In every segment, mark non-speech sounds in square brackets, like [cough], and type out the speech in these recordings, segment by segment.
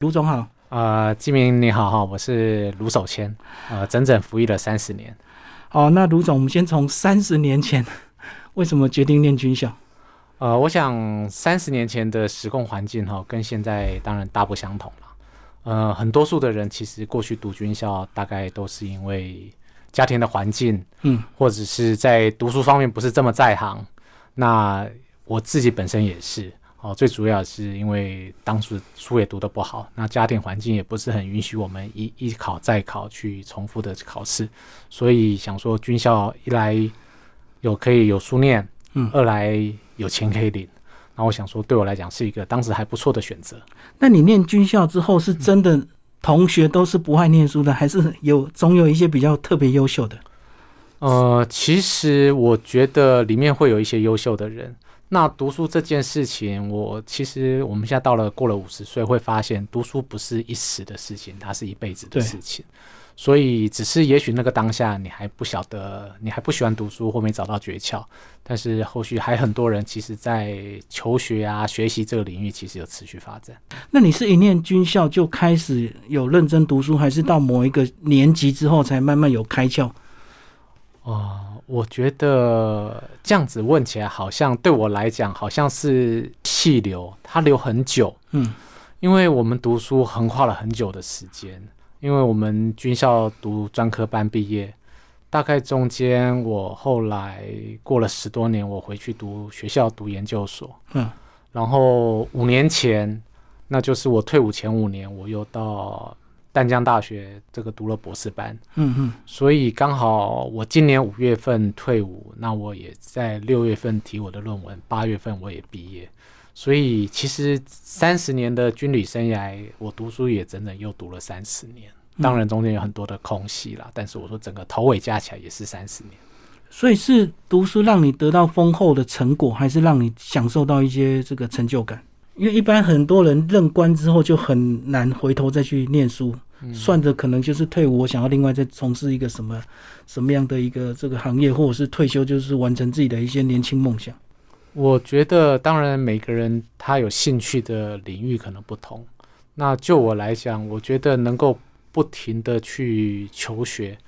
卢总好，呃，金明你好哈，我是卢守谦，呃，整整服役了三十年。好，那卢总，我们先从三十年前 [laughs] 为什么决定念军校？呃，我想三十年前的时空环境哈，跟现在当然大不相同了。呃，很多数的人其实过去读军校，大概都是因为家庭的环境，嗯，或者是在读书方面不是这么在行。那我自己本身也是。哦，最主要是因为当时书也读得不好，那家庭环境也不是很允许我们一一考再考去重复的考试，所以想说军校一来有可以有书念，嗯，二来有钱可以领，那我想说对我来讲是一个当时还不错的选择。那你念军校之后，是真的同学都是不爱念书的，还是有总有一些比较特别优秀的？呃，其实我觉得里面会有一些优秀的人。那读书这件事情，我其实我们现在到了过了五十岁，会发现读书不是一时的事情，它是一辈子的事情。所以，只是也许那个当下你还不晓得，你还不喜欢读书或没找到诀窍，但是后续还很多人其实，在求学啊、学习这个领域，其实有持续发展。那你是一念军校就开始有认真读书，还是到某一个年级之后才慢慢有开窍？哦。我觉得这样子问起来，好像对我来讲，好像是气流，它流很久。嗯，因为我们读书横跨了很久的时间，因为我们军校读专科班毕业，大概中间我后来过了十多年，我回去读学校读研究所。嗯，然后五年前，那就是我退伍前五年，我又到。淡江大学这个读了博士班，嗯嗯，所以刚好我今年五月份退伍，那我也在六月份提我的论文，八月份我也毕业，所以其实三十年的军旅生涯，我读书也整整又读了三十年，当然中间有很多的空隙啦，但是我说整个头尾加起来也是三十年，所以是读书让你得到丰厚的成果，还是让你享受到一些这个成就感？因为一般很多人任官之后就很难回头再去念书，算着可能就是退伍，我想要另外再从事一个什么什么样的一个这个行业，或者是退休，就是完成自己的一些年轻梦想。我觉得，当然每个人他有兴趣的领域可能不同。那就我来讲，我觉得能够不停的去求学，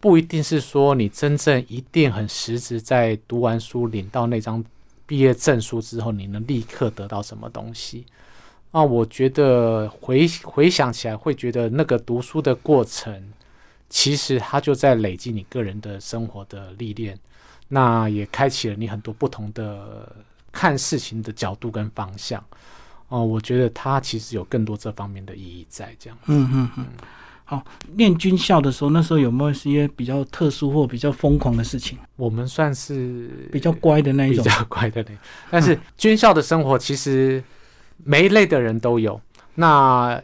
不一定是说你真正一定很实质在读完书领到那张。毕业证书之后，你能立刻得到什么东西？啊，我觉得回回想起来，会觉得那个读书的过程，其实它就在累积你个人的生活的历练，那也开启了你很多不同的看事情的角度跟方向。哦，我觉得它其实有更多这方面的意义在这样。嗯嗯嗯。好，念军校的时候，那时候有没有一些比较特殊或比较疯狂的事情？我们算是比较乖的那一种，比较乖的那。但是军校的生活其实每一类的人都有。那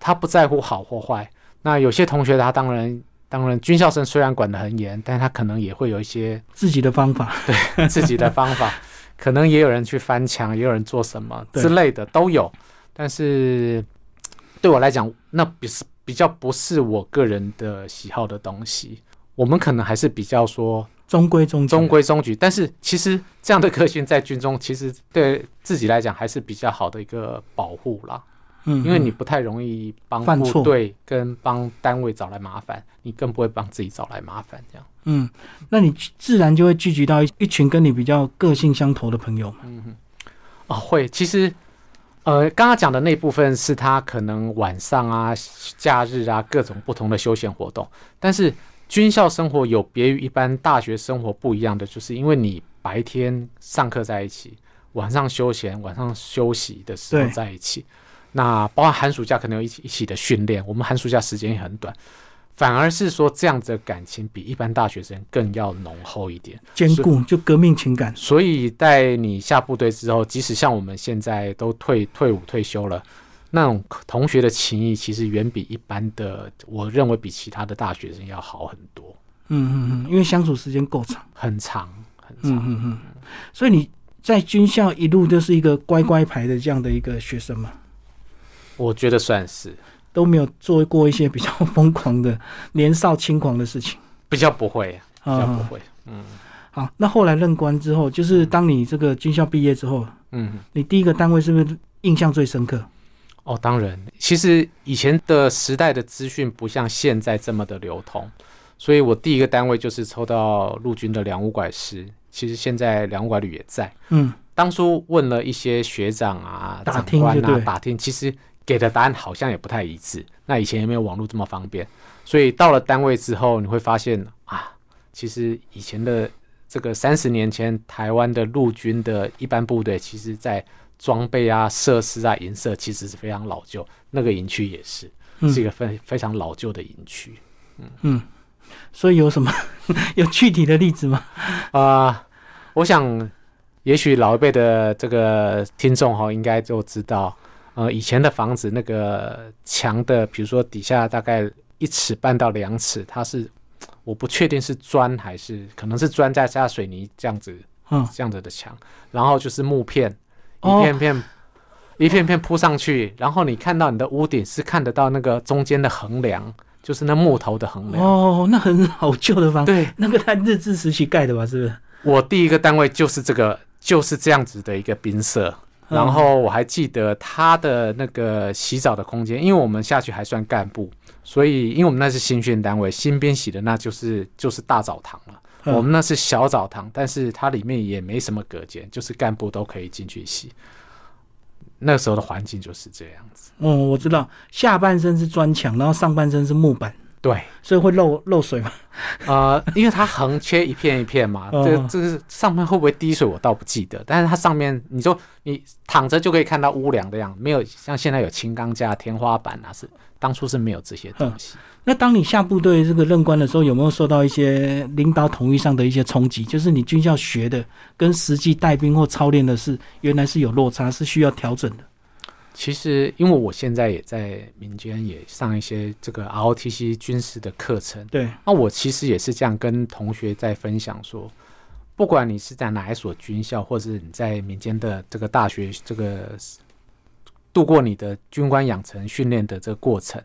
他不在乎好或坏。那有些同学他当然当然，军校生虽然管得很严，但他可能也会有一些自己的方法，对自己的方法，[laughs] 可能也有人去翻墙，也有人做什么之类的都有。但是对我来讲，那不是。比较不是我个人的喜好的东西，我们可能还是比较说中规中中规中矩。但是其实这样的个性在军中，其实对自己来讲还是比较好的一个保护啦。嗯，因为你不太容易帮部队跟帮单位找来麻烦，你更不会帮自己找来麻烦。这样，嗯，那你自然就会聚集到一一群跟你比较个性相投的朋友嘛。嗯哼，哦，会，其实。呃，刚刚讲的那部分是他可能晚上啊、假日啊各种不同的休闲活动。但是军校生活有别于一般大学生活不一样的，就是因为你白天上课在一起，晚上休闲、晚上休息的时候在一起。那包括寒暑假可能有一起一起的训练，我们寒暑假时间也很短。反而是说，这样子的感情比一般大学生更要浓厚一点，坚固就革命情感。所以在你下部队之后，即使像我们现在都退退伍退休了，那种同学的情谊，其实远比一般的，我认为比其他的大学生要好很多。嗯嗯嗯，因为相处时间够长，很长很长。嗯嗯嗯。所以你在军校一路就是一个乖乖牌的这样的一个学生嘛？我觉得算是。都没有做过一些比较疯狂的年少轻狂的事情，比较不会，比较不会。嗯，好，那后来任官之后，就是当你这个军校毕业之后，嗯，你第一个单位是不是印象最深刻？哦，当然，其实以前的时代的资讯不像现在这么的流通，所以我第一个单位就是抽到陆军的两务拐师。其实现在两务拐旅也在。嗯，当初问了一些学长啊、打长官啊，听打听，其实给的答案好像也不太一致。那以前也没有网络这么方便，所以到了单位之后，你会发现啊，其实以前的这个三十年前台湾的陆军的一般部队，其实在装备啊、设施啊、营舍其实是非常老旧。那个营区也是，嗯是一个非非常老旧的营区嗯，所以有什么 [laughs] 有具体的例子吗？啊、我想，也许老一辈的这个听众哈，应该就知道，呃，以前的房子那个墙的，比如说底下大概一尺半到两尺，它是我不确定是砖还是可能是砖再加水泥这样子嗯，这样子的墙，然后就是木片，一哦片片、一片片铺上去，然后你看到你的屋顶是看得到那个中间的横梁，就是那木头的横梁。哦，那很老旧的房子，对那个在日治时期盖的吧？是不是？我第一个单位就是这个，就是这样子的一个宾舍。嗯然后我还记得他的那个洗澡的空间，因为我们下去还算干部，所以因为我们那是新训单位，新编洗的那就是就是大澡堂了。嗯我们那是小澡堂，但是它里面也没什么隔间，就是干部都可以进去洗。那时候的环境就是这样子。哦，我知道，下半身是砖墙，然后上半身是木板，对，所以会漏漏水吗。[laughs] 呃，因为它横切一片一片嘛，哦这这个上面会不会滴水我倒不记得，但是它上面你说你躺着就可以看到屋梁的样子，没有像现在有轻钢架、天花板啊，是当初是没有这些东西。那当你下部队这个任官的时候，有没有受到一些领导统一上的一些冲击？就是你军校学的跟实际带兵或操练的是原来是有落差，是需要调整的。其实因为我现在也在民间也上一些这个 ROTC 军事的课程，对，那我其实也是这样跟同学在分享说，不管你是在哪一所军校，或者是你在民间的这个大学这个度过你的军官养成训练的这个过程，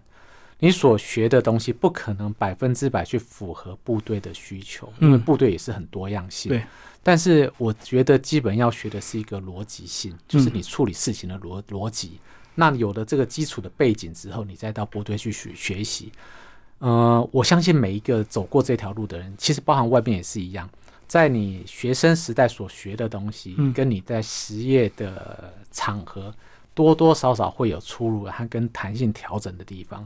你所学的东西不可能百分之百去符合部队的需求，因为嗯部队也是很多样性。对。但是我觉得基本要学的是一个逻辑性，就是嗯你处理事情的逻逻辑。那有了这个基础的背景之后，你再到部队去学学习。呃，我相信每一个走过这条路的人，其实包含外面也是一样，在你学生时代所学的东西，嗯跟你在实业的场合多多少少会有出入，它跟弹性调整的地方。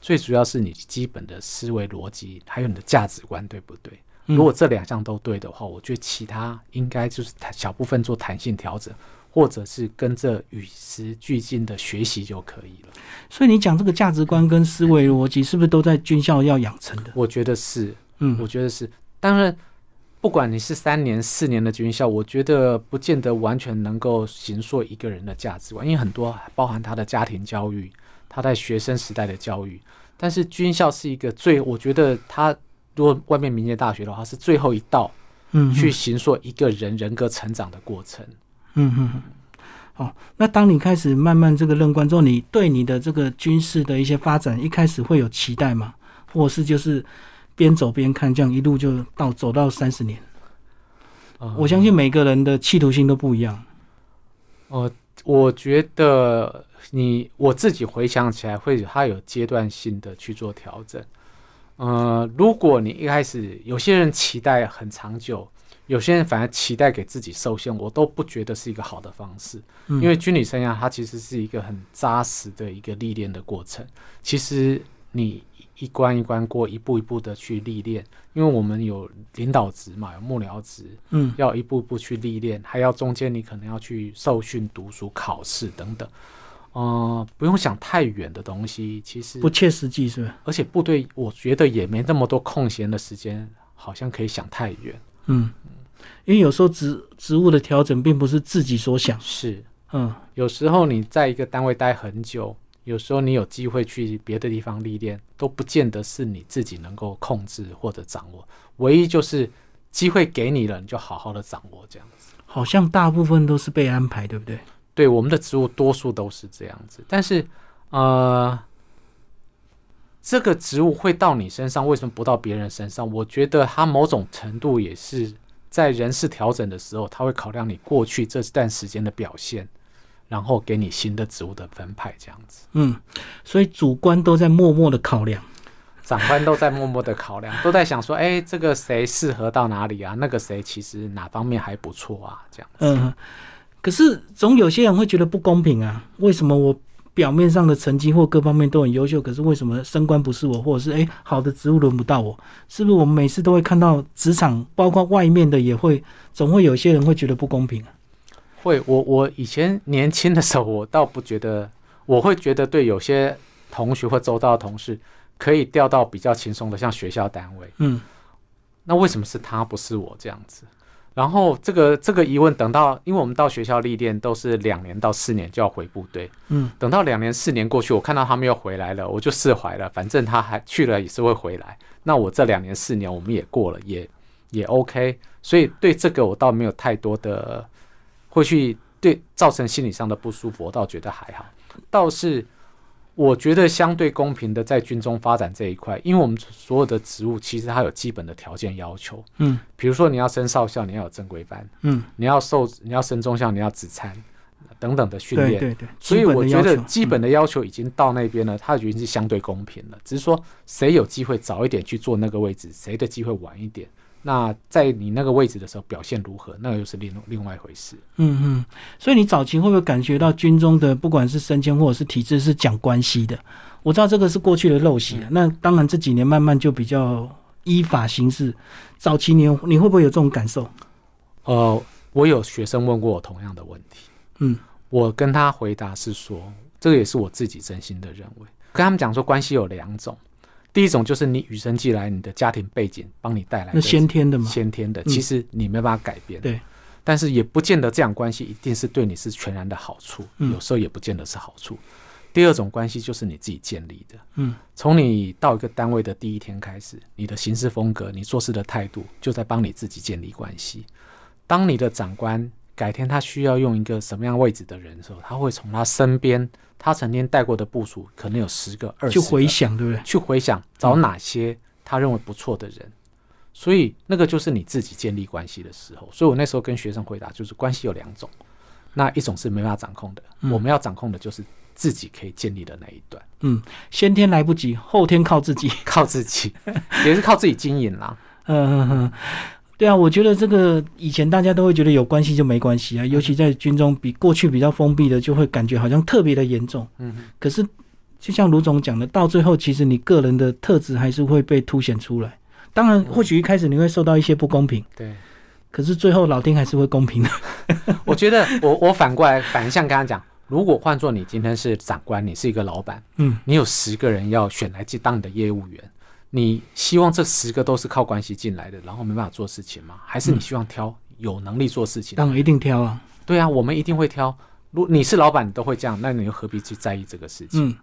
最主要是你基本的思维逻辑，还有你的价值观，对不对？嗯如果这两项都对的话，我觉得其他应该就是弹小部分做弹性调整，或者是跟着与时俱进的学习就可以了。所以你讲这个价值观跟思维逻辑，是不是都在军校要养成的？我觉得是，嗯我觉得是。当然，不管你是三年、四年的军校，我觉得不见得完全能够形塑一个人的价值观，因为很多包含他的家庭教育，他在学生时代的教育。但是军校是一个最，我觉得他如果外面民间大学的话，是最后一道嗯，去形塑一个人人格成长的过程。嗯嗯嗯。好，那当你开始慢慢这个任官之后，你对你的这个军事的一些发展，一开始会有期待吗？或者是就是边走边看，这样一路就到走到三十年？呃我相信每个人的企图心都不一样。呃，我觉得你我自己回想起来，会它有阶段性的去做调整。呃，如果你一开始有些人期待很长久，有些人反而期待给自己受限，我都不觉得是一个好的方式。嗯、因为军旅生涯它其实是一个很扎实的一个历练的过程。其实你一关一关过，一步一步的去历练，因为我们有领导职嘛，有幕僚职，嗯要一步一步去历练，还要中间你可能要去受训、读书、考试等等。呃，不用想太远的东西，其实不切实际，是不是？而且部队我觉得也没那么多空闲的时间，好像可以想太远。嗯，因为有时候职职务的调整并不是自己所想。是，嗯有时候你在一个单位待很久，有时候你有机会去别的地方历练，都不见得是你自己能够控制或者掌握。唯一就是机会给你了，你就好好的掌握这样子。好像大部分都是被安排，对不对？对我们的植物多数都是这样子，但是呃，这个植物会到你身上，为什么不到别人身上？我觉得它某种程度也是在人事调整的时候，他会考量你过去这段时间的表现，然后给你新的职务的分派，这样子。嗯，所以主观都在默默的考量，长官都在默默的考量，都在想说，哎，这个谁适合到哪里啊？那个谁其实哪方面还不错啊？这样。嗯，可是总有些人会觉得不公平啊，为什么我？表面上的成绩或各方面都很优秀，可是为什么升官不是我，或者是诶好的职务轮不到我？是不是我们每次都会看到职场，包括外面的也会，总会有些人会觉得不公平啊？会，我我以前年轻的时候，我倒不觉得，我会觉得对有些同学或周遭的同事可以调到比较轻松的，像学校单位，嗯，那为什么是他不是我这样子？然后这个这个疑问，等到因为我们到学校历练都是两年到四年就要回部队，嗯，等到两年四年过去，我看到他们又回来了，我就释怀了，反正他还去了也是会回来。那我这两年四年我们也过了，也也 OK，所以对这个我倒没有太多的会去对造成心理上的不舒服，我倒觉得还好，倒是。我觉得相对公平的在军中发展这一块，因为我们所有的职务其实它有基本的条件要求，嗯，比如说你要升少校，你要有正规班，嗯，你要受你要升中校，你要指参等等的训练，对对对，所以我觉得基本的要求已经到那边了，它已经是相对公平了，只是说谁有机会早一点去做那个位置，谁的机会晚一点。那在你那个位置的时候表现如何，那又是另另外一回事。嗯嗯，所以你早期会不会感觉到军中的不管是升迁或者是体制是讲关系的？我知道这个是过去的陋习，那当然这几年慢慢就比较依法行事。早期你你会不会有这种感受？呃，我有学生问过我同样的问题，嗯，我跟他回答是说，这个也是我自己真心的认为，跟他们讲说关系有两种。第一种就是你与生俱来，你的家庭背景帮你带来那先天的吗，先天的，其实你没办法改变。对，但是也不见得这样关系一定是对你是全然的好处，有时候也不见得是好处。第二种关系就是你自己建立的，嗯，从你到一个单位的第一天开始，你的行事风格、你做事的态度，就在帮你自己建立关系。当你的长官改天他需要用一个什么样位置的人的时候，他会从他身边。他曾经带过的部署可能有十个、二十，去回想，对不对？去回想找哪些他认为不错的人，所以那个就是你自己建立关系的时候。所以我那时候跟学生回答，就是关系有两种，那一种是没办法掌控的，我们要掌控的就是自己可以建立的那一段。嗯，先天来不及，后天靠自己，靠自己，[laughs] 也是靠自己经营啦。嗯 [laughs] 嗯嗯。对啊，我觉得这个以前大家都会觉得有关系就没关系啊，尤其在军中比过去比较封闭的，就会感觉好像特别的严重。嗯，可是就像卢总讲的，到最后其实你个人的特质还是会被凸显出来。当然，或许一开始你会受到一些不公平，对，可是最后老丁还是会公平的。[laughs] 我觉得我我反过来反向跟他讲，如果换做你今天是长官，你是一个老板，嗯，你有十个人要选来去当你的业务员。你希望这十个都是靠关系进来的，然后没办法做事情吗？还是你希望挑有能力做事情？当然一定挑啊！对啊，我们一定会挑。如你是老板，你都会这样，那你又何必去在意这个事情？嗯，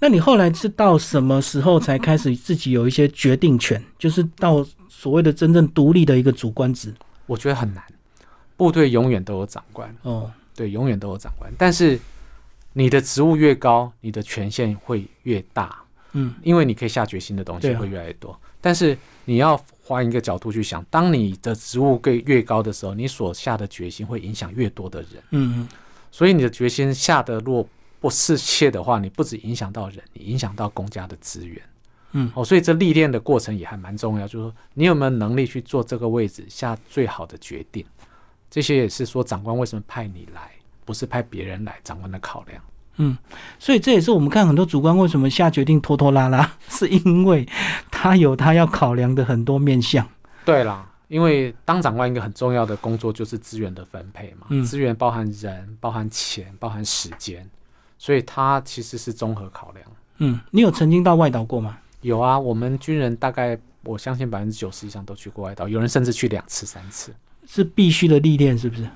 那你后来是到什么时候才开始自己有一些决定权？就是到所谓的真正独立的一个主官职？我觉得很难。部队永远都有长官哦，对，永远都有长官。但是你的职务越高，你的权限会越大。嗯，因为你可以下决心的东西会越来越多，但是你要换一个角度去想，当你的职务越越高的时候，你所下的决心会影响越多的人。嗯嗯，所以你的决心下的若不适切的话，你不止影响到人，你影响到公家的资源。嗯，哦，所以这历练的过程也还蛮重要，就是说你有没有能力去做这个位置下最好的决定，这些也是说长官为什么派你来，不是派别人来，长官的考量。嗯，所以这也是我们看很多主观为什么下决定拖拖拉拉，是因为他有他要考量的很多面向。对啦，因为当长官一个很重要的工作就是资源的分配嘛，资源包含人、包含钱、包含时间，所以他其实是综合考量。嗯，你有曾经到外岛过吗？有啊，我们军人大概我相信百分之九十以上都去过外岛，有人甚至去两次、三次，是必须的历练，是不是？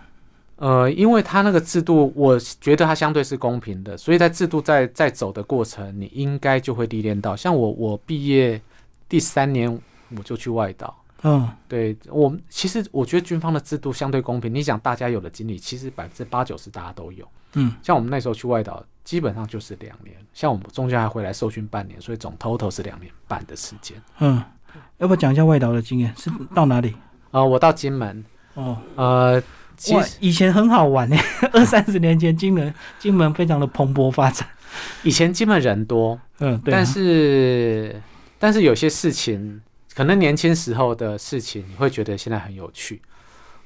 呃，因为他那个制度，我觉得它相对是公平的，所以在制度在在走的过程，你应该就会历练到。像我，我毕业第三年我就去外岛。嗯，对我其实我觉得军方的制度相对公平。你想，大家有的经历，其实百分之八九十大家都有。嗯，像我们那时候去外岛，基本上就是两年。像我们中间还回来受训半年，所以总 total 是两年半的时间。嗯，要不要讲一下外岛的经验？是到哪里？啊，我到金门。哦，呃。哇，以前很好玩呢，[laughs] 二三十年前金门金门非常的蓬勃发展。以前金门人多，嗯，对。但是但是有些事情，可能年轻时候的事情，你会觉得现在很有趣。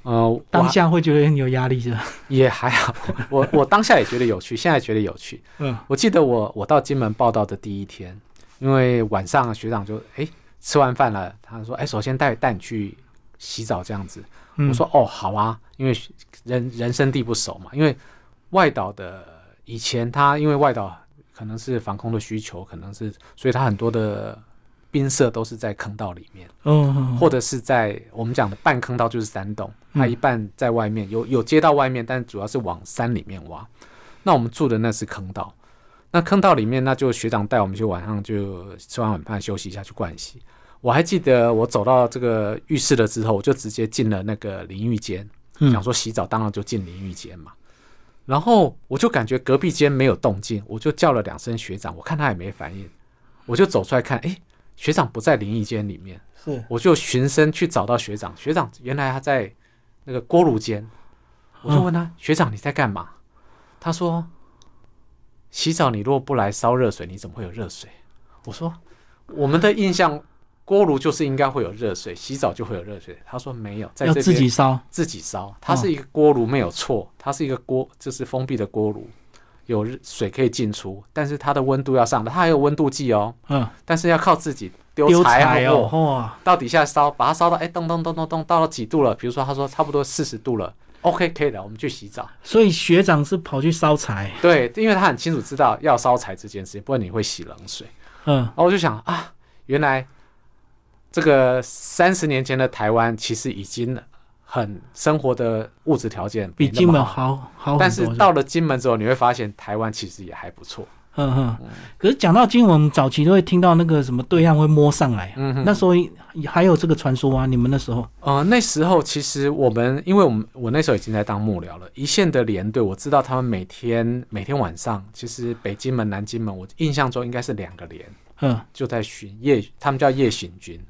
呃，当下会觉得很有压力是吧？也还好，我我当下也觉得有趣，现在觉得有趣。嗯，我记得我我到金门报道的第一天，因为晚上学长就哎吃完饭了，他说哎首先带带你去洗澡这样子。我说哦好啊，因为人人生地不熟嘛，因为外岛的以前他因为外岛可能是防空的需求，可能是所以他很多的。宾舍都是在坑道里面，嗯，或者是在我们讲的半坑道，就是山洞，它一半在外面，有有接到外面，但主要是往山里面挖。那我们住的那是坑道，那坑道里面，那就学长带我们去晚上就吃完晚饭休息一下去灌洗。我还记得我走到这个浴室了之后，我就直接进了那个淋浴间，想说洗澡当然就进淋浴间嘛。然后我就感觉隔壁间没有动静，我就叫了两声学长，我看他也没反应，我就走出来看，哎。学长不在淋浴间里面，是我就循声去找到学长。学长原来他在那个锅炉间，我就问他：“学长你在干嘛？”他说：“洗澡，你如果不来烧热水，你怎么会有热水？”我说：“我们的印象，锅炉就是应该会有热水，洗澡就会有热水。”他说：“没有，在这自己烧，自己烧。它是一个锅炉，没有错，它是一个锅，就是封闭的锅炉。”有水可以进出，但是它的温度要上的，它还有温度计哦。嗯，但是要靠自己丢柴哦，到底下烧，把它烧到哎，咚咚咚咚咚，到了几度了？比如说他说差不多四十度了，OK，可以了，我们去洗澡。所以学长是跑去烧柴，对，因为他很清楚知道要烧柴这件事情，不然你会洗冷水。嗯，然后我就想啊，原来这个三十年前的台湾其实已经。很生活的物质条件比金门好好但是到了金门之后，你会发现台湾其实也还不错。嗯哼，可是讲到金门，早期都会听到那个什么对岸会摸上来，嗯哼，那时候还有这个传说吗？你们那时候？呃，那时候其实我们，因为我们我那时候已经在当幕僚了，一线的连队，我知道他们每天每天晚上，其实北金门、南金门，我印象中应该是两个连，嗯，就在巡夜，他们叫夜行军，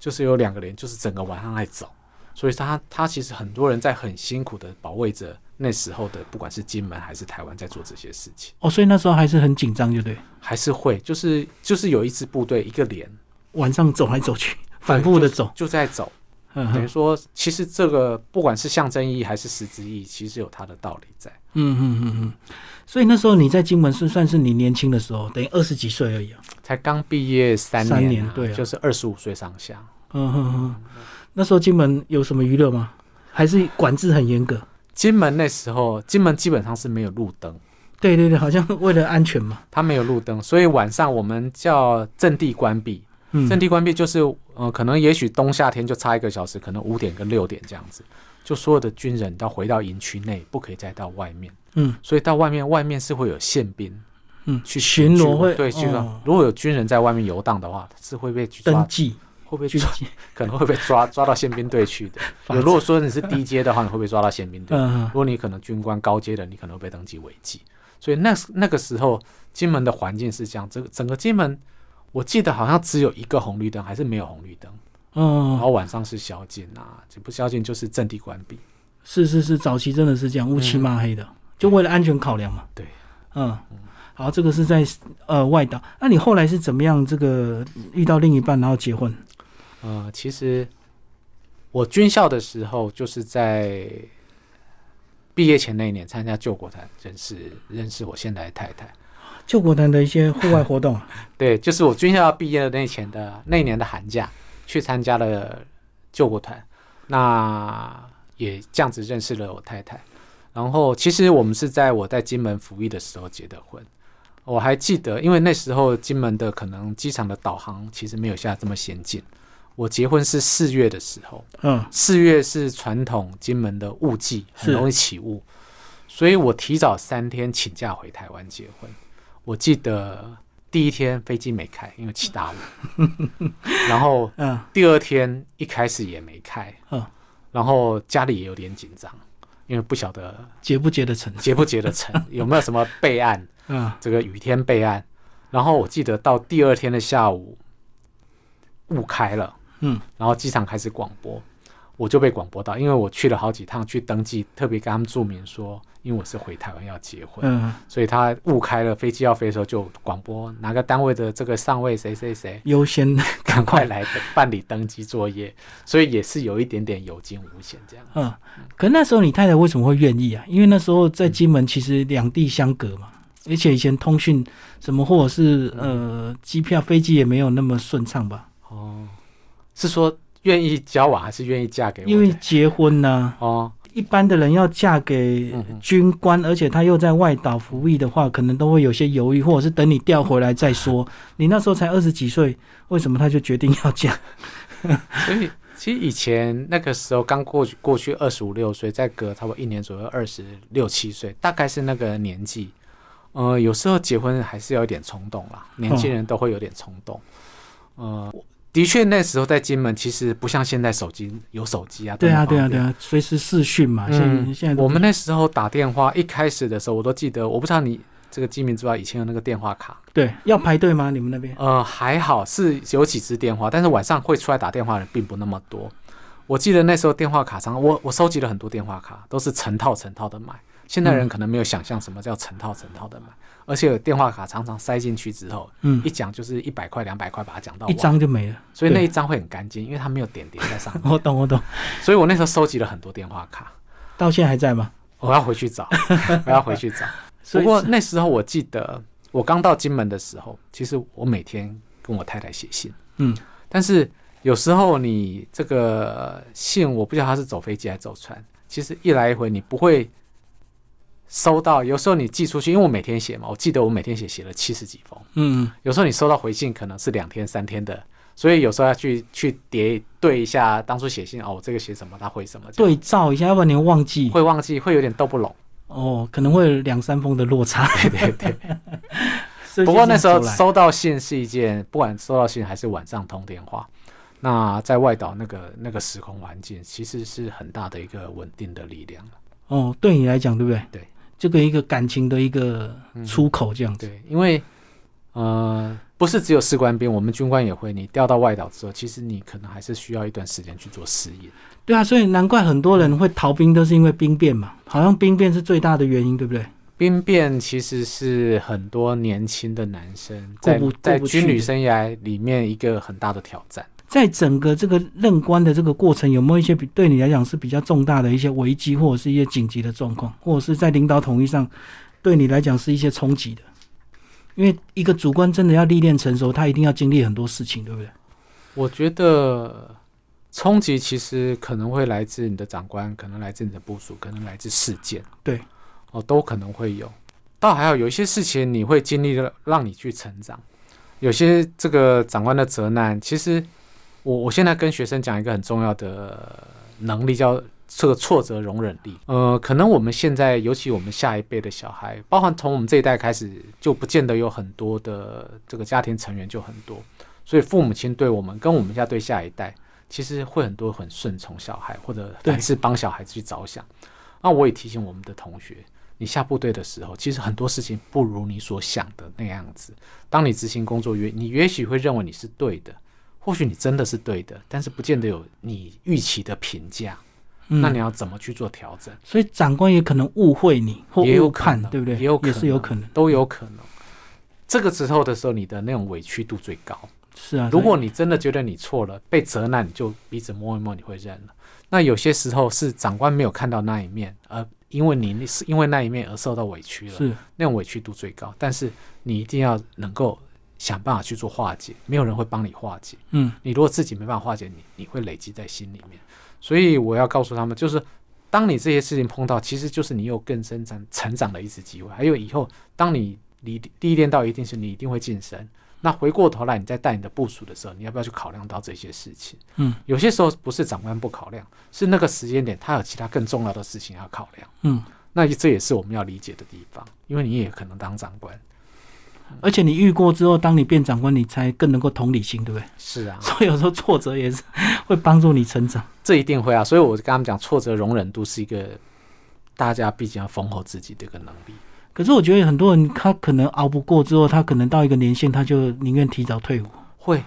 就是有两个连，就是整个晚上在走。所以他他其实很多人在很辛苦的保卫着那时候的，不管是金门还是台湾，在做这些事情。哦，所以那时候还是很紧张，对不对，还是会，就是就是有一支部队一个连晚上走来走去，反复的走，就在走。等于说，其实这个不管是象征意义还是实质意义，其实有它的道理在。嗯嗯嗯嗯。所以那时候你在金门是算是你年轻的时候，等于二十几岁而已啊，才刚毕业三年，对，就是二十五岁上下。嗯嗯嗯。那时候金门有什么娱乐吗？还是管制很严格？金门那时候，金门基本上是没有路灯。对对对，好像为了安全嘛。它没有路灯，所以晚上我们叫阵地关闭。嗯，阵地关闭就是，呃，可能也许冬夏天就差一个小时，可能五点跟六点这样子，就所有的军人要回到营区内，不可以再到外面。嗯，所以到外面，外面是会有宪兵，嗯，去巡逻会。对，就是如果有军人在外面游荡的话，是会被登记。会不会抓？可能会被抓 [laughs] 抓到宪兵队去的。[laughs] 如果说你是低阶的话，你会被抓到宪兵队？如果你可能军官高阶的，你可能会被登记违纪。所以那那个时候，金门的环境是这样。这个整个金门，我记得好像只有一个红绿灯，还是没有红绿灯。嗯。然后晚上是宵禁啊，这不宵禁就是阵地关闭。是是是，早期真的是这样乌漆嘛黑的，就为了安全考量嘛。对。嗯。好，这个是在呃外岛。那你后来是怎么样？这个遇到另一半，然后结婚？呃，其实我军校的时候，就是在毕业前那一年参加救国团，认识认识我现在的太太。救国团的一些户外活动，[laughs] 对，就是我军校要毕业的那前的那年的寒假，去参加了救国团，那也这样子认识了我太太。然后，其实我们是在我在金门服役的时候结的婚。我还记得，因为那时候金门的可能机场的导航其实没有现在这么先进。我结婚是四月的时候，嗯，四月是传统金门的雾季，很容易起雾，所以我提早三天请假回台湾结婚。我记得第一天飞机没开，因为起大雾，[laughs] 然后，嗯，第二天一开始也没开，嗯，然后家里也有点紧张，因为不晓得结不结得成，结不结得成，[laughs] 有没有什么备案，嗯，这个雨天备案。然后我记得到第二天的下午，雾开了。嗯，然后机场开始广播，我就被广播到，因为我去了好几趟去登记，特别跟他们注明说，因为我是回台湾要结婚，嗯，所以他误开了飞机要飞的时候就广播哪个单位的这个上位谁谁谁优先 [laughs] 赶快来办理登记作业，所以也是有一点点有惊无险这样。嗯，可那时候你太太为什么会愿意啊？因为那时候在金门其实两地相隔嘛，而且以前通讯什么或者是呃机票飞机也没有那么顺畅吧？哦，是说。愿意交往还是愿意嫁给我？因为结婚呢，哦，一般的人要嫁给军官，而且他又在外岛服役的话，可能都会有些犹豫，或者是等你调回来再说。[laughs] 你那时候才二十几岁，为什么他就决定要嫁？[laughs] 所以其实以前那个时候刚过去，过去二十五六岁，再隔差不多一年左右，二十六七岁，大概是那个年纪。呃，有时候结婚还是有点冲动啦，年轻人都会有点冲动。呃。的确，那时候在金门，其实不像现在手机有手机啊。对啊，对啊，对啊，随时视讯嘛。现现在我们那时候打电话，一开始的时候我都记得，我不知道你这个金门知道以前有那个电话卡。对，要排队吗？你们那边？呃，还好是有几支电话，但是晚上会出来打电话的人并不那么多。我记得那时候电话卡上，我我收集了很多电话卡，都是成套成套的买。现代人可能没有想象什么叫成套成套的买。而且电话卡常常塞进去之后，嗯，一讲就是一百块、两百块，把它讲到一张就没了，所以那一张会很干净，因为它没有点点在上面。[laughs] 我懂，我懂。所以我那时候收集了很多电话卡，到现在还在吗？我要回去找，[laughs] 我要回去找。[laughs] 不过那时候我记得，我刚到金门的时候，其实我每天跟我太太写信，嗯，但是有时候你这个信，我不知道他是走飞机还是走船，其实一来一回你不会。收到，有时候你寄出去，因为我每天写嘛，我记得我每天写写了七十几封。嗯，有时候你收到回信可能是两天三天的，所以有时候要去去叠对一下当初写信哦，这个写什么，他回什么，对照一下，要不然你会忘记，会忘记，会有点斗不拢。哦，可能会两三封的落差。对 [laughs] 对对。[laughs] 不过那时候收到信是一件，不管收到信还是晚上通电话，那在外岛那个那个时空环境，其实是很大的一个稳定的力量哦，对你来讲，对不对？对。这个一个感情的一个出口，这样子。对，因为呃，不是只有士官兵，我们军官也会。你调到外岛之后，其实你可能还是需要一段时间去做适应。对啊，所以难怪很多人会逃兵，都是因为兵变嘛。好像兵变是最大的原因，对不对？兵变其实是很多年轻的男生在在军旅生涯里面一个很大的挑战。在整个这个任官的这个过程，有没有一些比对你来讲是比较重大的一些危机，或者是一些紧急的状况，或者是在领导统一上对你来讲是一些冲击的？因为一个主官真的要历练成熟，他一定要经历很多事情，对不对？我觉得冲击其实可能会来自你的长官，可能来自你的部署，可能来自事件，对，哦，都可能会有。倒还有有一些事情你会经历的，让你去成长。有些这个长官的责难，其实。我我现在跟学生讲一个很重要的能力，叫这个挫折容忍力。呃，可能我们现在，尤其我们下一辈的小孩，包含从我们这一代开始，就不见得有很多的这个家庭成员就很多，所以父母亲对我们跟我们家对下一代，其实会很多很顺从小孩，或者凡事帮小孩子去着想。那我也提醒我们的同学，你下部队的时候，其实很多事情不如你所想的那样子。当你执行工作，约你也许会认为你是对的。或许你真的是对的，但是不见得有你预期的评价。那你要怎么去做调整？所以长官也可能误会你，或也有看，对不对？也有也是有可能，都有可能。这个时候的时候，你的那种委屈度最高。是啊，如果你真的觉得你错了，被责难，你就鼻子摸一摸，你会认了。那有些时候是长官没有看到那一面，而因为你是因为那一面而受到委屈了，是那种委屈度最高。但是你一定要能够。想办法去做化解，没有人会帮你化解。嗯，你如果自己没办法化解，你你会累积在心里面。所以我要告诉他们，就是当你这些事情碰到，其实就是你有更生长成长的一次机会。还有以后，当你你历练到一定是，你一定会晋升。那回过头来，你在带你的部署的时候，你要不要去考量到这些事情？嗯，有些时候不是长官不考量，是那个时间点他有其他更重要的事情要考量。嗯，那这也是我们要理解的地方，因为你也可能当长官。而且你遇过之后，当你变长官，你才更能够同理心，对不对？[laughs] 是啊，所以有时候挫折也是会帮助你成长。[laughs] 这一定会啊，所以我跟他们讲，挫折容忍度是一个大家毕竟要丰厚自己的一个能力。可是我觉得很多人他可能熬不过之后，他可能到一个年限，他就宁愿提早退伍。会，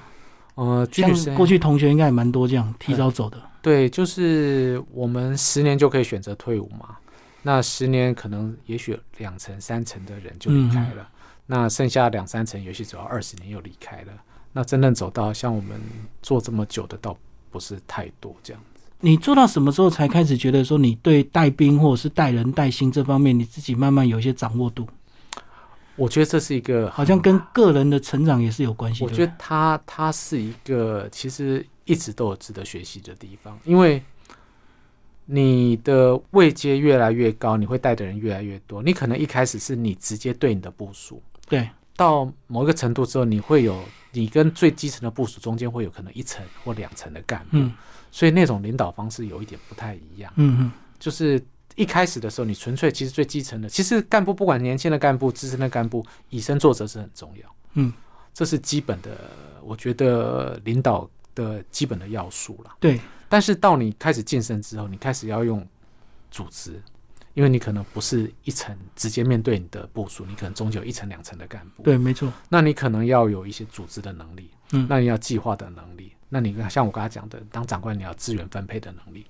呃，像过去同学应该也蛮多这样提早走的。对，就是我们十年就可以选择退伍嘛。那十年可能也许两成三成的人就离开了，那剩下两三成，游戏走到二十年又离开了。那真正走到像我们做这么久的，倒不是太多这样子。你做到什么时候才开始觉得说你对带兵或者是带人带心这方面，你自己慢慢有一些掌握度？我觉得这是一个好像跟个人的成长也是有关系。我觉得他他是一个其实一直都有值得学习的地方，因为你的位阶越来越高，你会带的人越来越多。你可能一开始是你直接对你的部署，对，到某一个程度之后，你会有你跟最基层的部署中间会有可能一层或两层的干部，所以那种领导方式有一点不太一样。嗯嗯，就是。一开始的时候，你纯粹其实最基层的，其实干部不管年轻的干部、资深的干部，以身作则是很重要。嗯，这是基本的，我觉得领导的基本的要素了。对。但是到你开始晋升之后，你开始要用组织，因为你可能不是一层直接面对你的部署，你可能终究有一层两层的干部。对，没错。那你可能要有一些组织的能力，嗯，那你要计划的能力，那你像我刚才讲的，当长官你要资源分配的能力，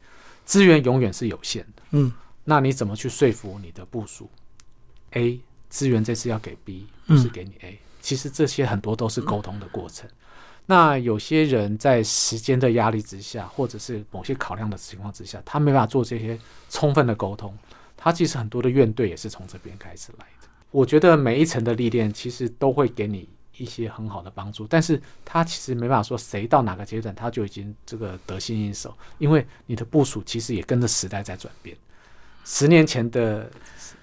资源永远是有限的。嗯。那你怎么去说服你的部署？A 资源这次要给 B，不是给你 A。其实这些很多都是沟通的过程。那有些人在时间的压力之下，或者是某些考量的情况之下，他没办法做这些充分的沟通。他其实很多的怨怼也是从这边开始来的。我觉得每一层的历练其实都会给你一些很好的帮助，但是他其实没办法说谁到哪个阶段他就已经这个得心应手，因为你的部署其实也跟着时代在转变。十年前的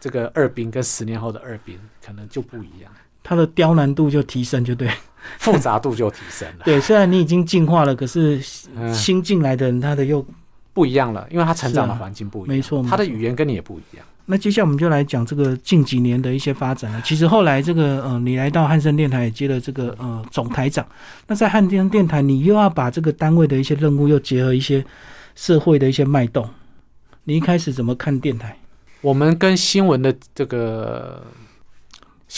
这个二兵跟十年后的二兵可能就不一样，它的刁难度就提升，就对，复杂度就提升了。[laughs] 对，虽然你已经进化了，可是新进来的人他的又不一样了，因为他成长的环境不一样，没错，他的语言跟你也不一样。那接下来我们就来讲这个近几年的一些发展了。其实后来这个呃，你来到汉森电台也接了这个呃总台长，那在汉森电台，你又要把这个单位的一些任务又结合一些社会的一些脉动。你一开始怎么看电台？我们跟新闻的这个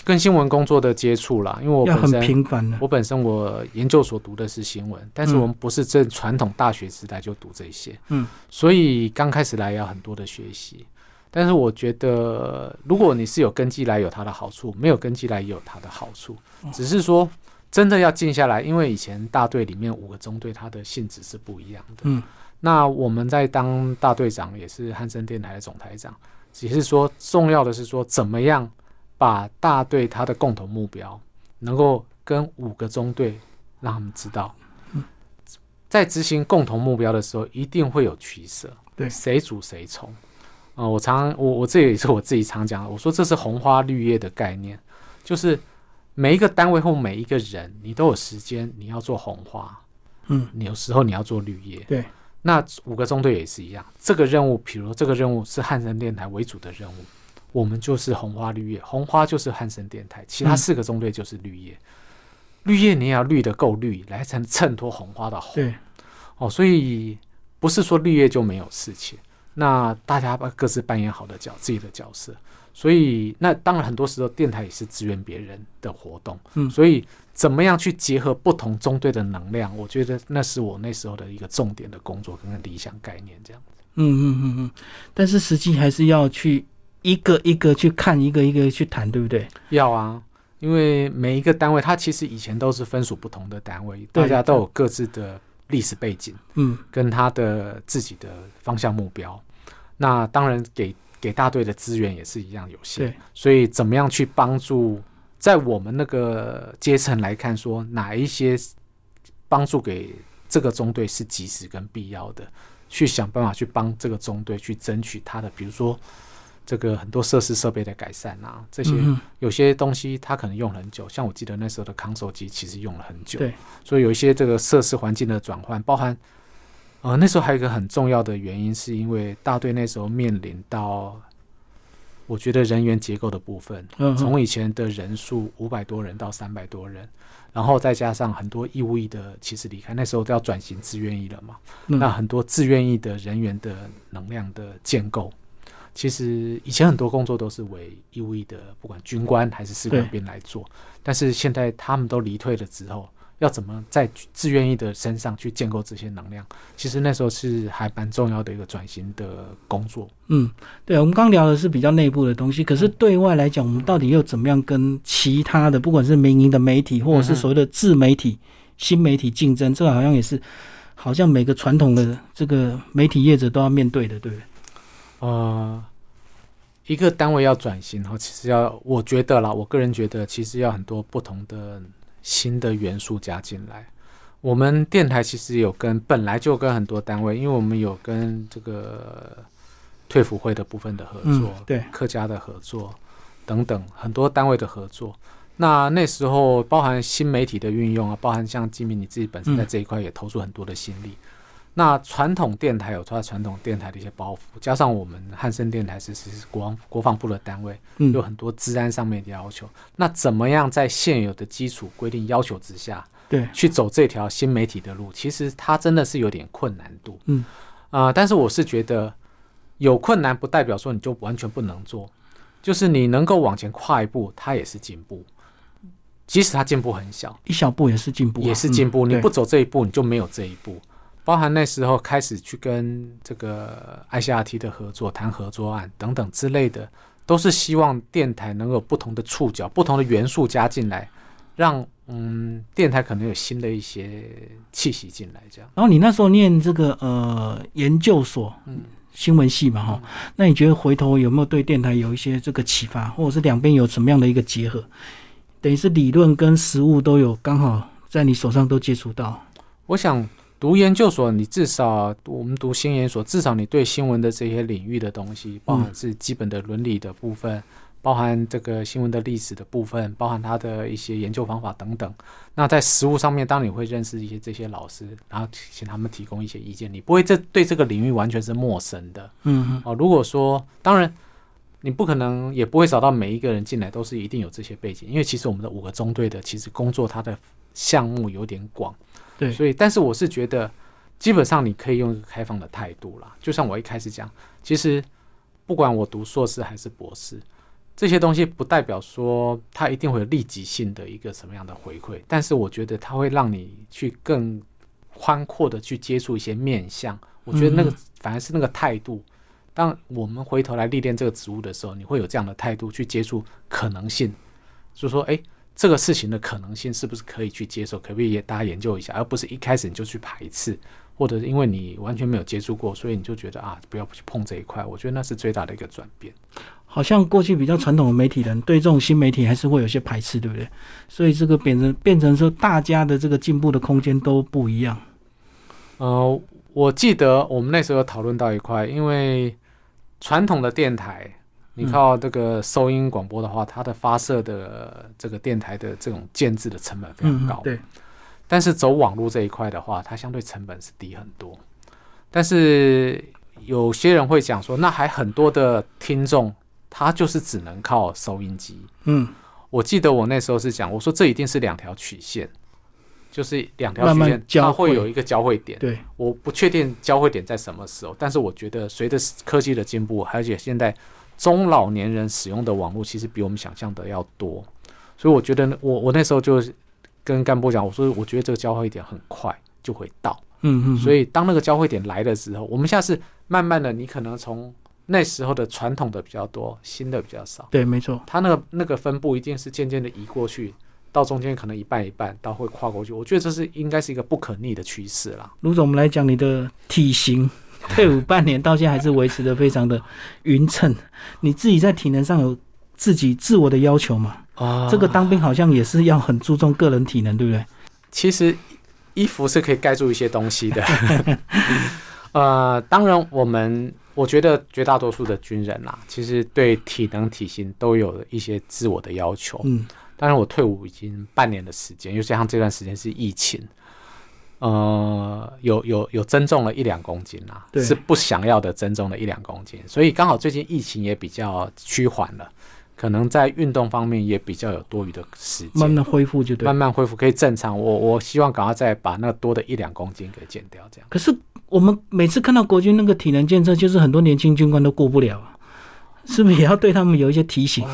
跟新闻工作的接触啦，因为我很频繁的。我本身我研究所读的是新闻，但是我们不是正传统大学时代就读这些，嗯，所以刚开始来要很多的学习。但是我觉得，如果你是有根基来，有它的好处；没有根基来，也有它的好处。只是说，真的要静下来，因为以前大队里面五个中队，它的性质是不一样的，嗯。那我们在当大队长，也是汉森电台的总台长，只是说重要的是说，怎么样把大队他的共同目标，能够跟五个中队让他们知道，在执行共同目标的时候，一定会有取舍，对，谁主谁从啊？我常我我这也是我自己常讲的，我说这是红花绿叶的概念，就是每一个单位或每一个人，你都有时间，你要做红花，嗯，你有时候你要做绿叶，对。那五个中队也是一样，这个任务，比如这个任务是汉森电台为主的任务，我们就是红花绿叶，红花就是汉森电台，其他四个中队就是绿叶，绿叶你也要绿的够绿，来才能衬托红花的红。对，哦，所以不是说绿叶就没有事情，那大家各自扮演好的角自己的角色。所以，那当然很多时候电台也是支援别人的活动，嗯，所以怎么样去结合不同中队的能量，我觉得那是我那时候的一个重点的工作跟理想概念这样子。嗯嗯嗯嗯，但是实际还是要去一个一个去看，一个一个去谈，对不对？要啊，因为每一个单位它其实以前都是分属不同的单位，大家都有各自的历史背景，嗯，跟他的自己的方向目标，那当然给。给大队的资源也是一样有限，所以怎么样去帮助，在我们那个阶层来看，说哪一些帮助给这个中队是及时跟必要的，去想办法去帮这个中队去争取他的，比如说这个很多设施设备的改善啊，这些有些东西它可能用很久，像我记得那时候的康手机其实用了很久，对，所以有一些这个设施环境的转换，包含。呃，那时候还有一个很重要的原因，是因为大队那时候面临到，我觉得人员结构的部分，从以前的人数五百多人到三百多人，然后再加上很多义务役的其实离开，那时候都要转型自愿役了嘛，那很多自愿役的人员的能量的建构，其实以前很多工作都是为义务役的，不管军官还是士官兵来做，但是现在他们都离退了之后。要怎么在自愿意的身上去建构这些能量？其实那时候是还蛮重要的一个转型的工作。嗯，对，我们刚聊的是比较内部的东西，可是对外来讲，我们到底又怎么样跟其他的，不管是民营的媒体，或者是所谓的自媒体、新媒体竞争？这个好像也是，好像每个传统的这个媒体业者都要面对的，对不对？呃，一个单位要转型，然后，其实要，我觉得啦，我个人觉得，其实要很多不同的。新的元素加进来，我们电台其实有跟本来就跟很多单位，因为我们有跟这个退辅会的部分的合作，对客家的合作等等很多单位的合作。那那时候包含新媒体的运用啊，包含像金明你自己本身在这一块也投入很多的心力。那传统电台有它传统电台的一些包袱，加上我们汉森电台是是国防国防部的单位，有很多治安上面的要求。那怎么样在现有的基础规定要求之下，对，去走这条新媒体的路，其实它真的是有点困难度。嗯，啊，但是我是觉得有困难不代表说你就完全不能做，就是你能够往前跨一步，它也是进步。即使它进步很小，一小步也是进步，也是进步。你不走这一步，你就没有这一步。包含那时候开始去跟这个 ICRT 的合作谈合作案等等之类的，都是希望电台能有不同的触角、不同的元素加进来，让嗯电台可能有新的一些气息进来。这样。然后你那时候念这个呃研究所，嗯，新闻系嘛哈，那你觉得回头有没有对电台有一些这个启发，或者是两边有什么样的一个结合？等于是理论跟实物都有刚好在你手上都接触到。我想。读研究所，你至少我们读新研所，至少你对新闻的这些领域的东西，包含是基本的伦理的部分，包含这个新闻的历史的部分，包含它的一些研究方法等等。那在实务上面，当你会认识一些这些老师，然后请他们提供一些意见，你不会这对这个领域完全是陌生的。嗯哦，如果说当然你不可能也不会找到每一个人进来都是一定有这些背景，因为其实我们的五个中队的其实工作它的项目有点广。对，所以，但是我是觉得，基本上你可以用一个开放的态度啦。就像我一开始讲，其实不管我读硕士还是博士，这些东西不代表说它一定会有立即性的一个什么样的回馈。但是我觉得它会让你去更宽阔的去接触一些面向。我觉得那个反而是那个态度。当我们回头来历练这个职务的时候，你会有这样的态度去接触可能性，就说，哎。这个事情的可能性是不是可以去接受？可不可以也大家研究一下，而不是一开始你就去排斥，或者是因为你完全没有接触过，所以你就觉得啊，不要去碰这一块。我觉得那是最大的一个转变。好像过去比较传统的媒体人对这种新媒体还是会有些排斥，对不对？所以这个变成变成说，大家的这个进步的空间都不一样。呃，我记得我们那时候讨论到一块，因为传统的电台。你靠这个收音广播的话，它的发射的这个电台的这种建制的成本非常高。对。但是走网络这一块的话，它相对成本是低很多。但是有些人会讲说，那还很多的听众，他就是只能靠收音机。嗯。我记得我那时候是讲，我说这一定是两条曲线，就是两条曲线，它会有一个交汇点。对。我不确定交汇点在什么时候，但是我觉得随着科技的进步，而且现在。中老年人使用的网络其实比我们想象的要多，所以我觉得我我那时候就跟干部讲，我说我觉得这个交汇点很快就会到，嗯嗯，所以当那个交汇点来的时候，我们现在是慢慢的，你可能从那时候的传统的比较多，新的比较少，对，没错，它那个那个分布一定是渐渐的移过去，到中间可能一半一半，到会跨过去，我觉得这是应该是一个不可逆的趋势啦。卢总，我们来讲你的体型。[laughs] 退伍半年到现在还是维持的非常的匀称，你自己在体能上有自己自我的要求吗？啊，这个当兵好像也是要很注重个人体能，对不对？其实衣服是可以盖住一些东西的。[laughs] 呃，当然我们我觉得绝大多数的军人啦，其实对体能体型都有一些自我的要求。嗯，当然我退伍已经半年的时间，又加上这段时间是疫情。呃，有有有增重了一两公斤啊，是不想要的增重了一两公斤，所以刚好最近疫情也比较趋缓了，可能在运动方面也比较有多余的时间，慢慢恢复就对，慢慢恢复可以正常。我我希望赶快再把那多的一两公斤给减掉，这样。可是我们每次看到国军那个体能检测，就是很多年轻军官都过不了啊，是不是也要对他们有一些提醒，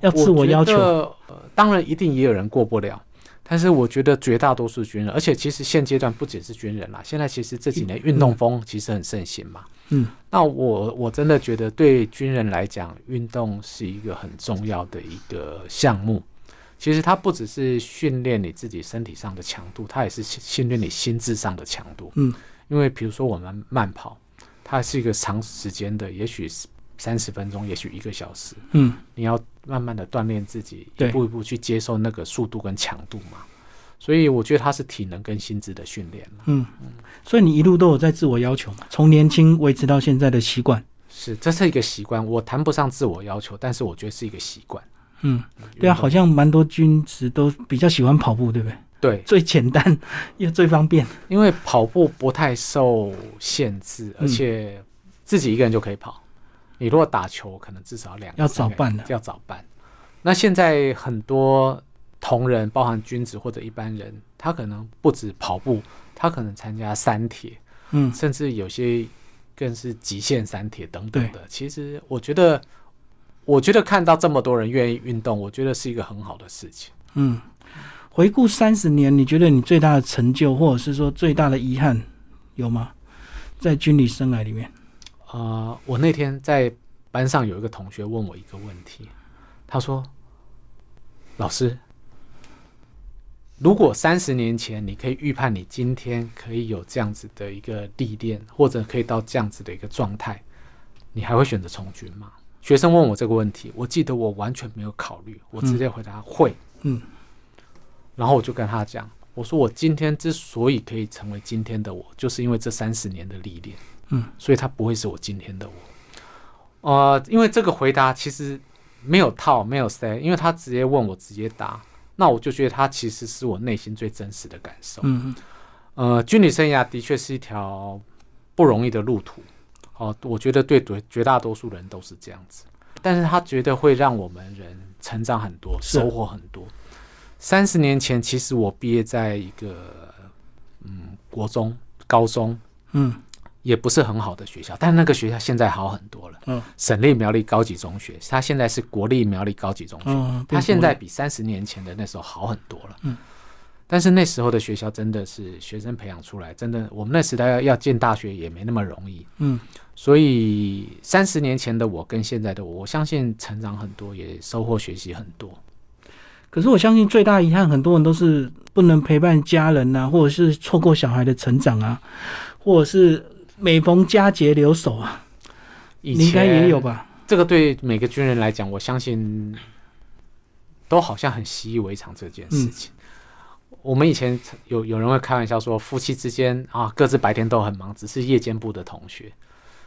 要自我要求？呃，当然一定也有人过不了。但是我觉得绝大多数军人，而且其实现阶段不只是军人啦，现在其实这几年运动风其实很盛行嘛。嗯，那我我真的觉得对军人来讲，运动是一个很重要的一个项目。其实它不只是训练你自己身体上的强度，它也是训练你心智上的强度。嗯，因为比如说我们慢跑，它是一个长时间的，也许三十分钟，也许一个小时。嗯，你要慢慢的锻炼自己，一步一步去接受那个速度跟强度嘛。所以我觉得它是体能跟心智的训练嘛嗯，所以你一路都有在自我要求嘛，从年轻维持到现在的习惯。是，这是一个习惯，我谈不上自我要求，但是我觉得是一个习惯。嗯，对啊，好像蛮多军职都比较喜欢跑步，对不对？对，最简单又最方便。因为跑步不太受限制，而嗯且自己一个人就可以跑。你如果打球，可能至少两要早办的要早办。那现在很多同仁，包含君子或者一般人，他可能不止跑步，他可能参加三铁，嗯，甚至有些更是极限三铁等等的。其实我觉得，我觉得看到这么多人愿意运动，我觉得是一个很好的事情。嗯，回顾三十年，你觉得你最大的成就，或者是说最大的遗憾有吗？在军旅生涯里面，呃，我那天在班上有一个同学问我一个问题，他说：“老师，如果三十年前你可以预判你今天可以有这样子的一个历练，或者可以到这样子的一个状态，你还会选择从军吗？”学生问我这个问题，我记得我完全没有考虑，我直接回答会。嗯，然后我就跟他讲，我说我今天之所以可以成为今天的我，就是因为这三十年的历练。嗯，所以他不会是我今天的我。呃，因为这个回答其实没有套，没有 say，因为他直接问我，直接答，那我就觉得他其实是我内心最真实的感受。嗯呃，军旅生涯的确是一条不容易的路途。哦，我觉得对绝绝大多数人都是这样子，但是他觉得会让我们人成长很多，收获很多。三十年前，其实我毕业在一个嗯国中、高中，嗯也不是很好的学校，但那个学校现在好很多了。嗯省立苗栗高级中学，它现在是国立苗栗高级中学，嗯，它现在比三十年前的那时候好很多了。嗯，但是那时候的学校真的是学生培养出来，真的我们那时代要要进大学也没那么容易。嗯所以三十年前的我跟现在的我，我相信成长很多，也收获学习很多。可是我相信最大遗憾，很多人都是不能陪伴家人啊，或者是错过小孩的成长啊，或者是每逢佳节留守啊，你应该也有吧？这个对每个军人来讲，我相信都好像很习以为常这件事情。我们以前有有人会开玩笑说，夫妻之间啊，各自白天都很忙，只是夜间部的同学。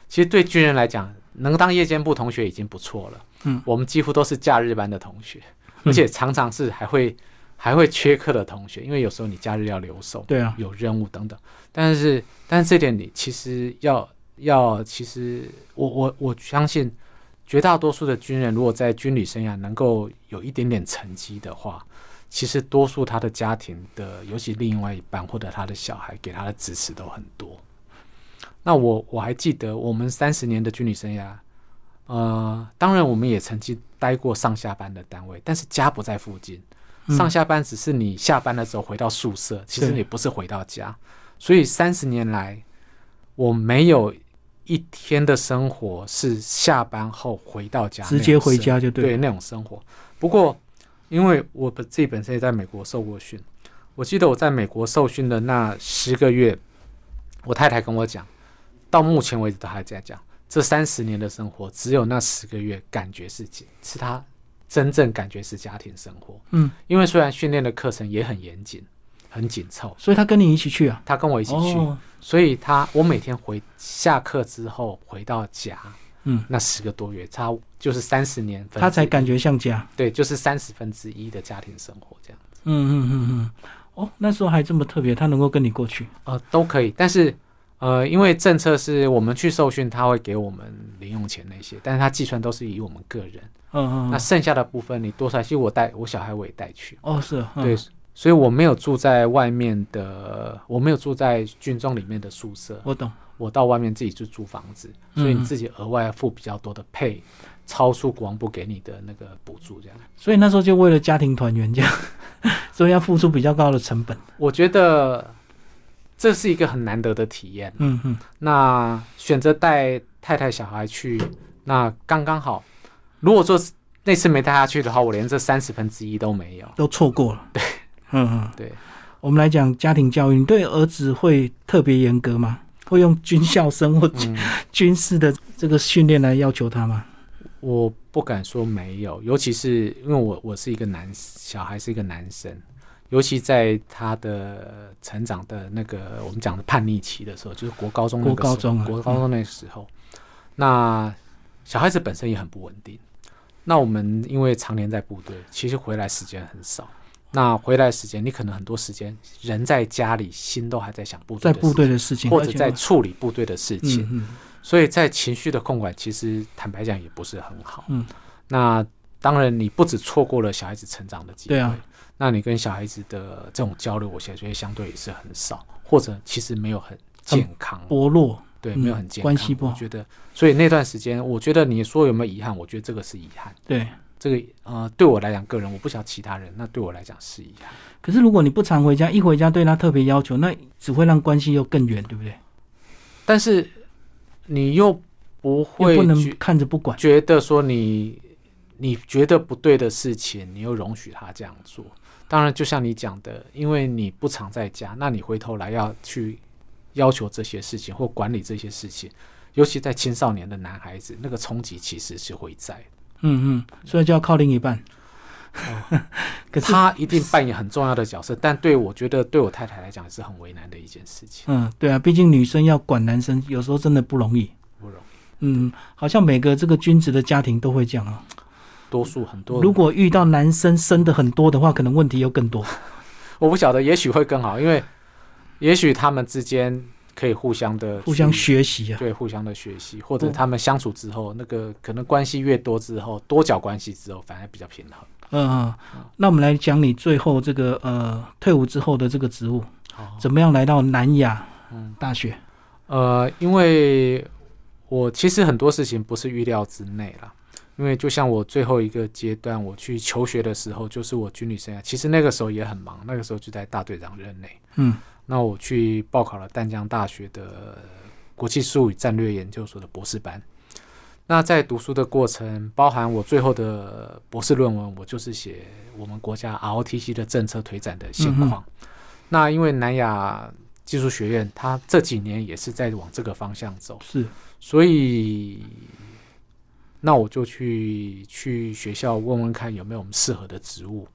其实对军人来讲，能当夜间部同学已经不错了。嗯，我们几乎都是假日班的同学，而且常常是还会还会缺课的同学，因为有时候你假日要留守。对啊，有任务等等。但是，但是这点你其实要要，其实我我我相信，绝大多数的军人如果在军旅生涯能够有一点点成绩的话，其实多数他的家庭的，尤其另外一半或者他的小孩给他的支持都很多。那我我还记得我们三十年的军旅生涯，呃，当然我们也曾经待过上下班的单位，但是家不在附近。嗯上下班只是你下班的时候回到宿舍，其实你不是回到家。所以三十年来，我没有一天的生活是下班后回到家，直接回家就对对那种生活。不过，因为我本自己本身也在美国受过训，我记得我在美国受训的那十个月，我太太跟我讲，到目前为止都还在讲，这三十年的生活，只有那十个月感觉是是他真正感觉是家庭生活。嗯，因为虽然训练的课程也很严谨、很紧凑，所以他跟你一起去啊？他跟我一起去，哦，所以他我每天回下课之后回到家，嗯，那十个多月，差就是三十年分，他才感觉像家。对，就是三十分之一的家庭生活这样子。嗯嗯嗯嗯。哦，那时候还这么特别，他能够跟你过去。呃，都可以，但是呃，因为政策是我们去受训，他会给我们零用钱那些，但是他计算都是以我们个人，嗯嗯。嗯那剩下的部分你多少，其实我带我小孩我也带去，哦是，嗯对，所以我没有住在外面的，我没有住在军装里面的宿舍，我懂。我到外面自己去租房子，所以你嗯自己额外付比较多的配，超出国防部给你的那个补助，这样。所以那时候就为了家庭团圆这样，[laughs] 所以要付出比较高的成本。我觉得这是一个很难得的体验。嗯嗯，那选择带太太小孩去，那刚刚好。如果说那次没带他去的话，我连这三十分之一都没有，都错过了。对，[laughs] 嗯嗯，对。我们来讲家庭教育，你对儿子会特别严格吗？会用军校生或军 [laughs] 军事的这个训练来要求他吗？我不敢说没有，尤其是因为我我是一个男小孩，是一个男生，尤其在他的成长的那个我们讲的叛逆期的时候，就是国高中国高中国高中那时候，那小孩子本身也很不稳定。那我们因为常年在部队，其实回来时间很少。那回来时间，你可能很多时间人在家里，心都还在想部队在部队的事情，或者在处理部队的事情。所以在情绪的控管，其实坦白讲也不是很好。嗯，那当然你不止错过了小孩子成长的机会，对啊，那你跟小孩子的这种交流，我现在觉得相对也是很少，或者其实没有很健康，薄弱。对，没有很健康，关系不好。我觉得，所以那段时间，我觉得你说有没有遗憾？我觉得这个是遗憾。对，这个呃，对我来讲，个人我不晓得其他人，那对我来讲是遗憾。可是如果你不常回家，一回家对他特别要求，那只会让关系又更远，对不对？但是你又不会不能看着不管，觉得说你你觉得不对的事情，你又容许他这样做。当然，就像你讲的，因为你不常在家，那你回头来要去。要求这些事情或管理这些事情，尤其在青少年的男孩子，那个冲击其实是会在。嗯嗯，所以就要靠另一半。可是他一定扮演很重要的角色，但对我觉得对我太太来讲是很为难的一件事情。嗯，对啊，毕竟女生要管男生，有时候真的不容易。不容易。嗯，好像每个这个君子的家庭都会这样啊。多数很多。如果遇到男生生的很多的话，可能问题又更多。[laughs] 我不晓得，也许会更好，因为。也许他们之间可以互相的互相学习啊，对，互相的学习，或者他们相处之后，那个可能关系越多之后，多角关系之后，反而比较平衡。嗯，那我们来讲你最后这个呃退伍之后的这个职务，怎么样来到南亚大学？呃，因为我其实很多事情不是预料之内了，因为就像我最后一个阶段我去求学的时候，就是我军旅生涯，其实那个时候也很忙，那个时候就在大队长任内，嗯。那我去报考了淡江大学的国际事务与战略研究所的博士班。那在读书的过程，包含我最后的博士论文，我就是写我们国家 ROTC 的政策推展的现况。那因为南亚技术学院，它这几年也是在往这个方向走，是，所以那我就去去学校问问看有没有我们适合的职务。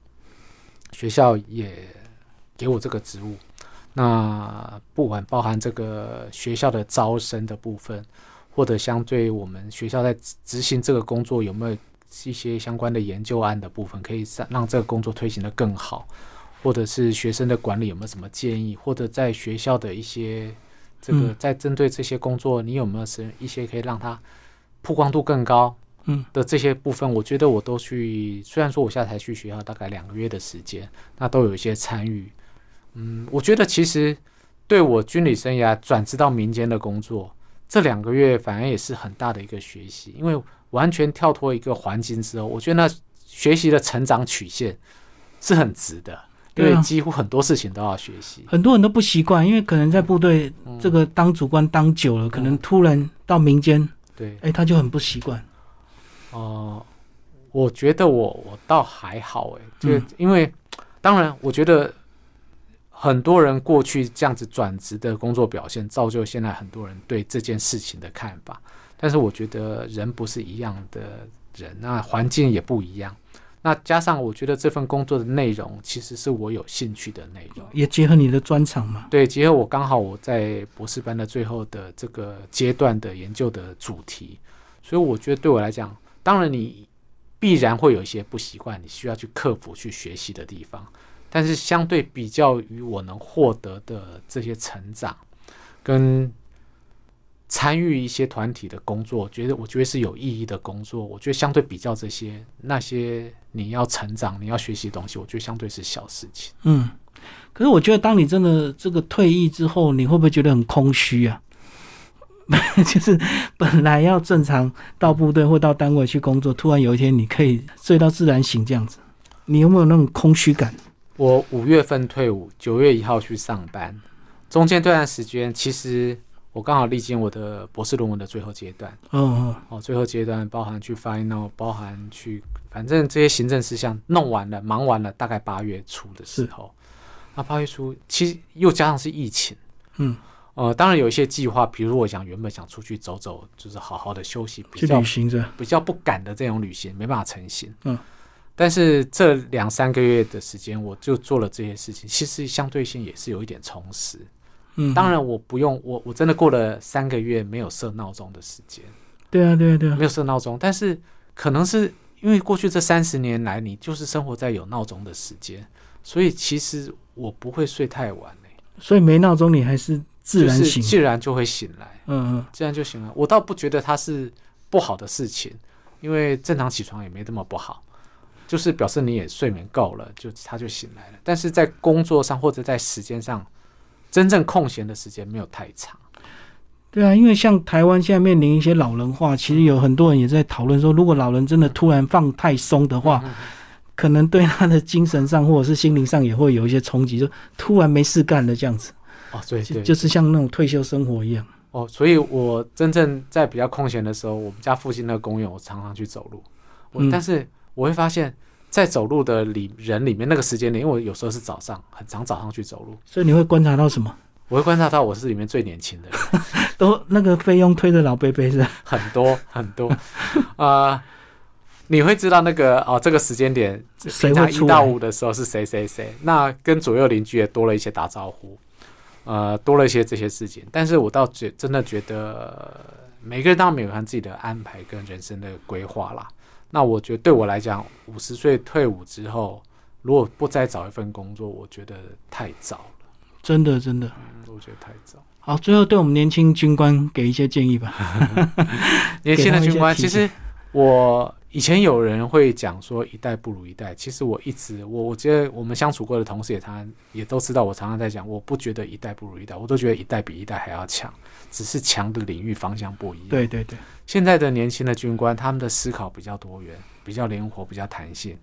学校也给我这个职务。那不管包含这个学校的招生的部分，或者相对我们学校在执行这个工作有没有一些相关的研究案的部分，可以让让这个工作推行的更好，或者是学生的管理有没有什么建议，或者在学校的一些这个在针对这些工作，你有没有是一些可以让它曝光度更高，嗯的这些部分，我觉得我都去，虽然说我现在才去学校大概两个月的时间，那都有一些参与。嗯，我觉得其实对我军旅生涯转职到民间的工作，这两个月反而也是很大的一个学习，因为完全跳脱一个环境之后，我觉得那学习的成长曲线是很值的，因为几乎很多事情都要学习。很多人都不习惯，因为可能在部队这个当主官当久了，可能突然到民间，对，哎，他就很不习惯。哦，我觉得我我倒还好，哎，就因为当然，我觉得。很多人过去这样子转职的工作表现，造就现在很多人对这件事情的看法。但是我觉得人不是一样的人，那环境也不一样。那加上我觉得这份工作的内容其实是我有兴趣的内容，也结合你的专长嘛。对，结合我刚好我在博士班的最后的这个阶段的研究的主题，所以我觉得对我来讲，当然你必然会有一些不习惯，你需要去克服、去学习的地方。但是相对比较于我能获得的这些成长，跟参与一些团体的工作，觉得我觉得是有意义的工作。我觉得相对比较这些那些你要成长、你要学习的东西，我觉得相对是小事情。嗯，可是我觉得当你真的这个退役之后，你会不会觉得很空虚啊？[laughs] 就是本来要正常到部队或到单位去工作，突然有一天你可以睡到自然醒这样子，你有没有那种空虚感？我五月份退伍，九月一号去上班，中间这段时间其实我刚好历经我的博士论文的最后阶段。嗯哦，最后阶段包含去 final，包含去，反正这些行政事项弄完了，忙完了，大概八月初的时候，那八月初其实又加上是疫情，嗯，呃，当然有一些计划，比如我想原本想出去走走，就是好好的休息，比去较旅行着，比较不敢的这种旅行，没办法成行。嗯，但是这两三个月的时间，我就做了这些事情，其实相对性也是有一点充实。嗯，当然，我不用我我真的过了三个月没有设闹钟的时间，对啊，对啊，对啊没，有设闹钟，但是可能是因为过去这三十年来，你就是生活在有闹钟的时间，所以其实我不会睡太晚呢、所以没闹钟你还是自然就是醒，自然就会醒来。嗯嗯，自然就醒了。我倒不觉得它是不好的事情，因为正常起床也没那么不好，就是表示你也睡眠够了，就他就醒来了。但是在工作上或者在时间上，真正空闲的时间没有太长。对啊，因为像台湾现在面临一些老人化，其实有很多人也在讨论说，如果老人真的突然放太松的话，可能对他的精神上或者是心灵上也会有一些冲击，就突然没事干了这样子，哦，对对，就就是像那种退休生活一样。哦，所以我真正在比较空闲的时候，我们家附近那个公园，我常常去走路。我、嗯但是我会发现，在走路的里人里面，那个时间点，因为我有时候是早上，很常早上去走路，所以你会观察到什么？我会观察到我是里面最年轻的人。都那个费用推的老贝贝是？很多很多，[laughs] 呃，你会知道那个哦，这个时间点，谁平常一到？五的时候是谁谁谁，那跟左右邻居也多了一些打招呼，呃，多了一些这些事情。但是我倒觉真的觉得，每个人当然有他自己的安排跟人生的规划啦。那我觉得对我来讲，五十岁退伍之后，如果不再找一份工作，我觉得太早了。真的真的。嗯，我觉得太早。好，最后对我们年轻军官给一些建议吧。[laughs] [laughs] 年轻的军官，其实我以前有人会讲说一代不如一代，其实我一直我我觉得我们相处过的同事也常也都知道，我常常在讲，我不觉得一代不如一代，我都觉得一代比一代还要强，只是强的领域方向不一样。对对对，现在的年轻的军官，他们的思考比较多元，比较灵活，比较弹性，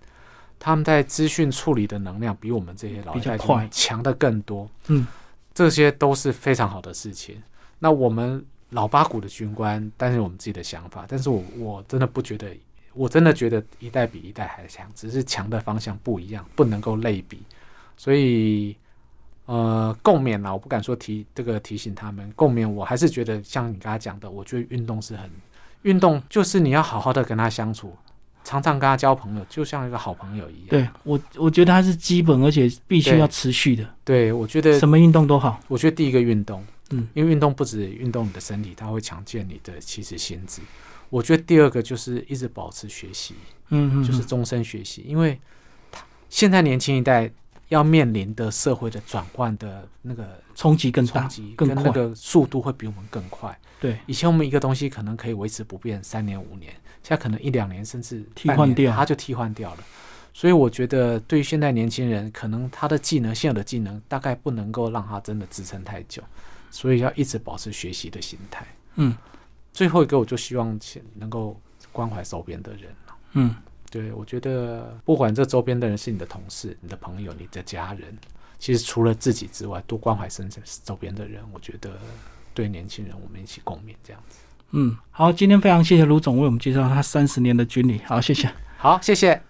他们在资讯处理的能量比我们这些老一代强的更多。嗯，这些都是非常好的事情。那我们老八股的军官，但是我们自己的想法，但是我我真的不觉得，我真的觉得一代比一代还强，只是强的方向不一样，不能够类比。所以，呃，共勉啦，我不敢说提这个提醒他们共勉，我还是觉得像你刚才讲的，我觉得运动是很运动，就是你要好好的跟他相处，常常跟他交朋友，就像一个好朋友一样。对我我觉得它是基本，而且必须要持续的，对，我觉得什么运动都好。我觉得第一个运动，嗯，因为运动不止运动你的身体，它会强健你的其实心智。我觉得第二个就是一直保持学习，嗯嗯，就是终身学习，因为他现在年轻一代要面临的社会的转换的那个冲击更大冲击，更快。跟那个速度会比我们更快。对，以前我们一个东西可能可以维持不变三年五年，现在可能一两年甚至替换掉它就替换掉了。所以我觉得，对于现在年轻人，可能他的技能现有的技能大概不能够让他真的支撑太久，所以要一直保持学习的心态。嗯最后一个，我就希望请能够关怀周边的人。嗯，对我觉得，不管这周边的人是你的同事、你的朋友、你的家人，其实除了自己之外，多关怀身周边的人，我觉得对年轻人我们一起共勉这样子。嗯，好，今天非常谢谢卢总为我们介绍他三十年的军旅，好，谢谢。好，谢谢。